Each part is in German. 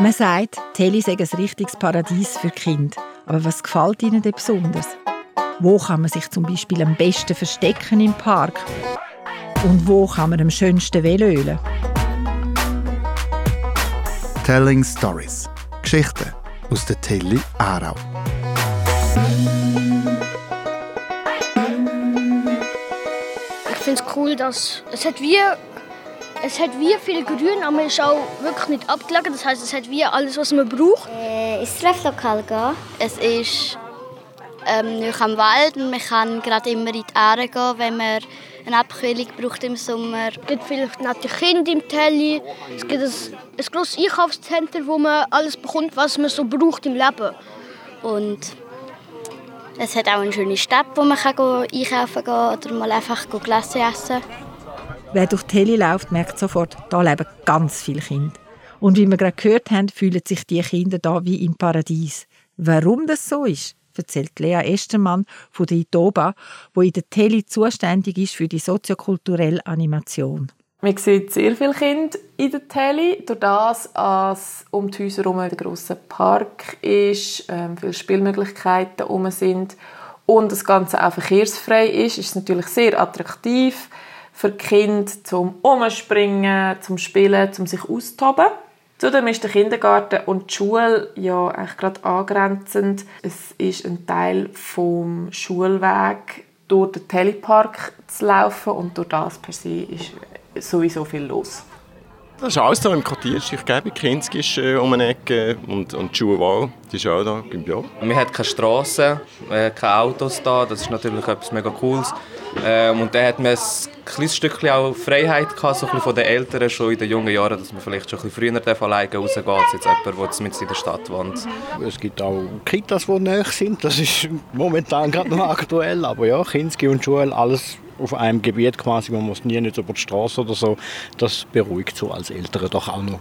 Man sagt, Telly sei ein richtiges Paradies für Kinder. Aber was gefällt Ihnen denn besonders? Wo kann man sich zum Beispiel am besten verstecken im Park? Und wo kann man am schönsten Velölen? Telling Stories. Geschichten aus der Telly Aarau. Ich finde es cool, dass es hat wie es hat wie viel Grün, aber es ist auch wirklich nicht abgelegen. Das heißt, es hat wie alles, was man braucht. Äh, ins Trefflokal gehen. Es ist ähm, nicht am Wald und man kann gerade immer in die Aare gehen, wenn man eine Abkühlung braucht im Sommer. Es gibt viele nette Kinder im Telly. Es gibt ein, ein grosses Einkaufszentrum, wo man alles bekommt, was man so braucht im Leben. Und es hat auch eine schöne Stadt, wo man kann einkaufen kann oder mal einfach Glasse essen Wer durch die Telly läuft, merkt sofort, da leben ganz viele Kinder. Und wie wir gerade gehört haben, fühlen sich die Kinder da wie im Paradies. Warum das so ist, erzählt Lea Estermann von der ITOBA, wo in der Tele zuständig ist für die soziokulturelle Animation. Man sieht sehr viele Kinder in der Tele, durch das, dass um die Häuser herum ein grosser Park ist, ähm, viele Spielmöglichkeiten herum sind und das Ganze auch verkehrsfrei ist, ist es natürlich sehr attraktiv für die Kinder zum Umspringen, zum Spielen, zum sich austoben. Zudem ist der Kindergarten und die Schule ja eigentlich gerade angrenzend. Es ist ein Teil vom Schulweg durch den Telepark zu laufen und durch das per se ist sowieso viel los. Das ist alles hier im Quartier. Ich glaube, Kinski ist äh, um eine Ecke und, und die Schule die ist auch da. Ja. Wir haben keine Straßen, äh, keine Autos da. Das ist natürlich etwas mega Cooles. Ähm, und dann hat man ein kleines Stückchen auch Freiheit gehabt, so ein von den Eltern schon in den jungen Jahren, dass man vielleicht schon ein bisschen früher alleine rausgeht, als jetzt jemand, der in der Stadt wohnt. Es gibt auch Kitas, die näher sind. Das ist momentan gerade noch aktuell. Aber ja, Kinski und Schule, alles auf einem Gebiet quasi. Man muss nie nicht über die Straße oder so. Das beruhigt so als Eltern doch auch noch.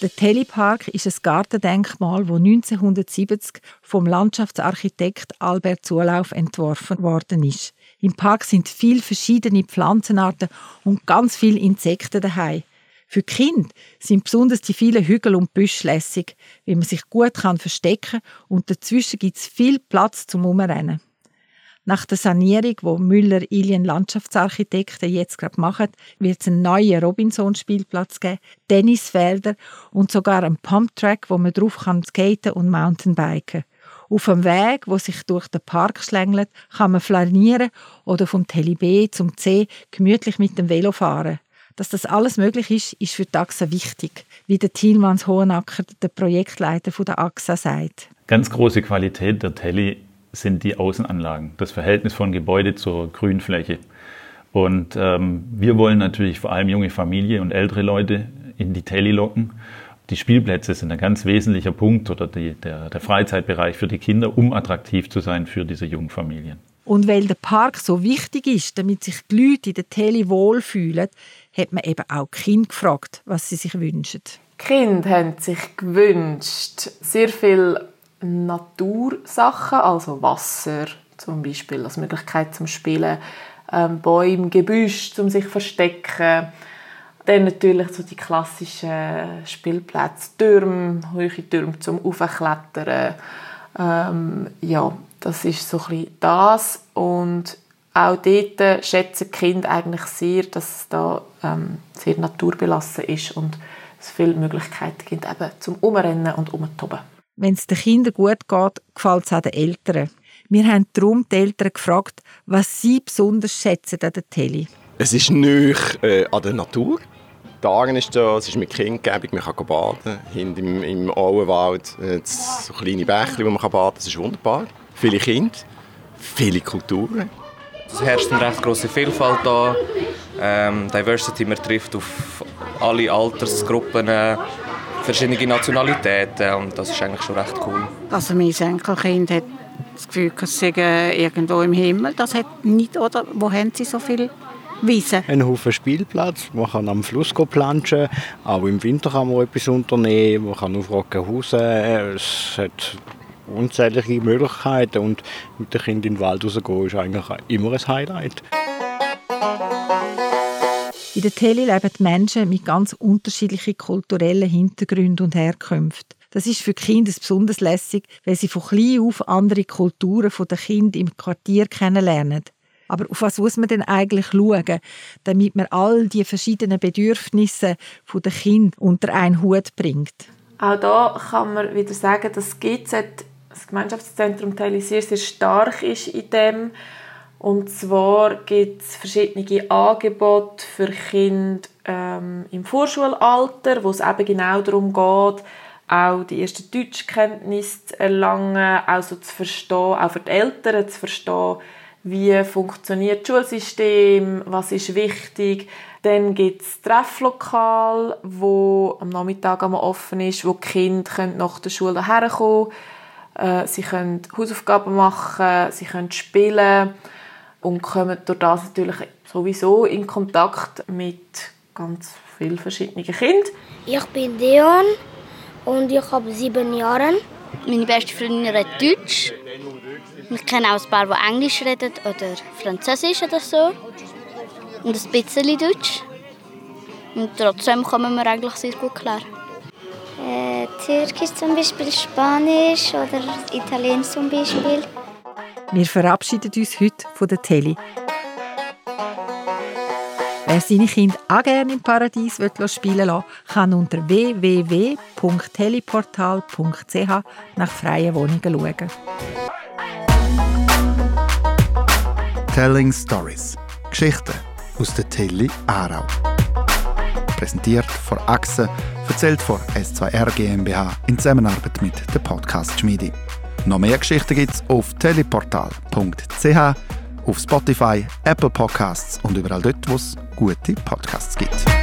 Der Telepark ist ein Gartendenkmal, das 1970 vom Landschaftsarchitekt Albert Zulauf entworfen worden ist. Im Park sind viele verschiedene Pflanzenarten und ganz viele Insekten daheim. Für Kinder sind besonders die vielen Hügel und Büsche lässig, wie man sich gut verstecken kann und dazwischen gibt es viel Platz zum Umrennen. Nach der Sanierung, wo Müller Ilien Landschaftsarchitekten jetzt gerade machen, wird es einen neuen Robinson-Spielplatz geben, Tennisfelder und sogar einen Pumptrack, wo man drauf kann skaten und Mountainbiken. Auf einem Weg, wo sich durch den Park schlängelt, kann man flanieren oder vom Tele B zum C gemütlich mit dem Velo fahren. Dass das alles möglich ist, ist für die AXA wichtig, wie der Thielmanns Hohenacker, der Projektleiter der AXA, sagt. Ganz große Qualität der Telly sind die Außenanlagen, das Verhältnis von Gebäude zur Grünfläche. Und ähm, wir wollen natürlich vor allem junge Familien und ältere Leute in die Telly locken. Die Spielplätze sind ein ganz wesentlicher Punkt oder die, der, der Freizeitbereich für die Kinder, um attraktiv zu sein für diese jungen Familien. Und weil der Park so wichtig ist, damit sich die Leute in der Telly wohlfühlen, hat man eben auch die Kinder gefragt, was sie sich wünschen. Die Kinder haben sich gewünscht, sehr viel Natursachen, also Wasser zum Beispiel als Möglichkeit zum Spielen, ähm, Bäume, Gebüsch zum sich verstecken, dann natürlich so die klassischen Spielplätze, Türme, hohe Türme zum Aufklettern. Ähm, ja, das ist so ein das und auch dort schätzen die Kinder eigentlich sehr, dass es da ähm, sehr naturbelassen ist und es viele Möglichkeiten gibt eben zum Umrennen und Umtoben. Wenn es den Kindern gut geht, gefällt es auch den Eltern. Wir haben darum die Eltern gefragt, was sie besonders schätzen an der Tele. Es ist nicht äh, an der Natur. Der Aaren ist da, es ist mit Kindgebung, man kann baden. Hinten im, im Auenwald äh, so kleine Bäche, wo man baden kann. Das ist wunderbar. Viele Kinder, viele Kulturen. Es herrscht eine recht große Vielfalt da. Ähm, Diversity, man trifft auf alle Altersgruppen. Äh, verschiedene Nationalitäten und das ist eigentlich schon recht cool. Also mein Enkelkind hat das Gefühl, es sei irgendwo im Himmel. Das hat nicht, oder? Wo haben Sie so viel Wiesen? Ein Haufen Spielplatz, man kann am Fluss planschen, auch im Winter kann man etwas unternehmen, man kann auf Rockenhausen, es hat unzählige Möglichkeiten und mit den Kindern in den Wald rausgehen ist eigentlich immer ein Highlight. In der Tele leben Menschen mit ganz unterschiedlichen kulturellen Hintergründen und Herkünften. Das ist für Kinder besonders lässig, weil sie von klein auf andere Kulturen der Kinder im Quartier kennenlernen. Aber auf was muss man denn eigentlich schauen, damit man all die verschiedenen Bedürfnisse der Kinder unter einen Hut bringt? Auch da kann man wieder sagen, dass GZ, das Gemeinschaftszentrum Teil sehr, sehr stark ist in dem. Und zwar gibt es verschiedene Angebote für Kinder ähm, im Vorschulalter, wo es eben genau darum geht, auch die ersten Deutschkenntnisse zu erlangen, auch so zu verstehen, auch für die Eltern zu verstehen, wie funktioniert das Schulsystem, was ist wichtig. Dann gibt es Trefflokal, wo am Nachmittag einmal offen ist, wo die Kinder nach der Schule herkommen können. Äh, sie können Hausaufgaben machen, sie können spielen und kommen durch das natürlich sowieso in Kontakt mit ganz vielen verschiedenen Kindern. Ich bin Leon und ich habe sieben Jahre. Meine beste Freundin redet Deutsch. Ich kenne auch ein paar, die Englisch reden oder Französisch oder so. Und ein bisschen Deutsch. Und trotzdem kommen wir eigentlich sehr gut klar. Äh, Türkisch zum Beispiel, Spanisch oder Italienisch zum Beispiel. Wir verabschieden uns heute von der Tele. Wer seine Kinder auch gerne im Paradies spielen lassen kann unter www.teleportal.ch nach freien Wohnungen schauen. Telling Stories. Geschichten aus der Tele Aarau. Präsentiert von Achse, erzählt von S2R GmbH in Zusammenarbeit mit der Podcast Schmiede. Noch mehr Geschichten gibt es auf teleportal.ch, auf Spotify, Apple Podcasts und überall dort, wo es gute Podcasts gibt.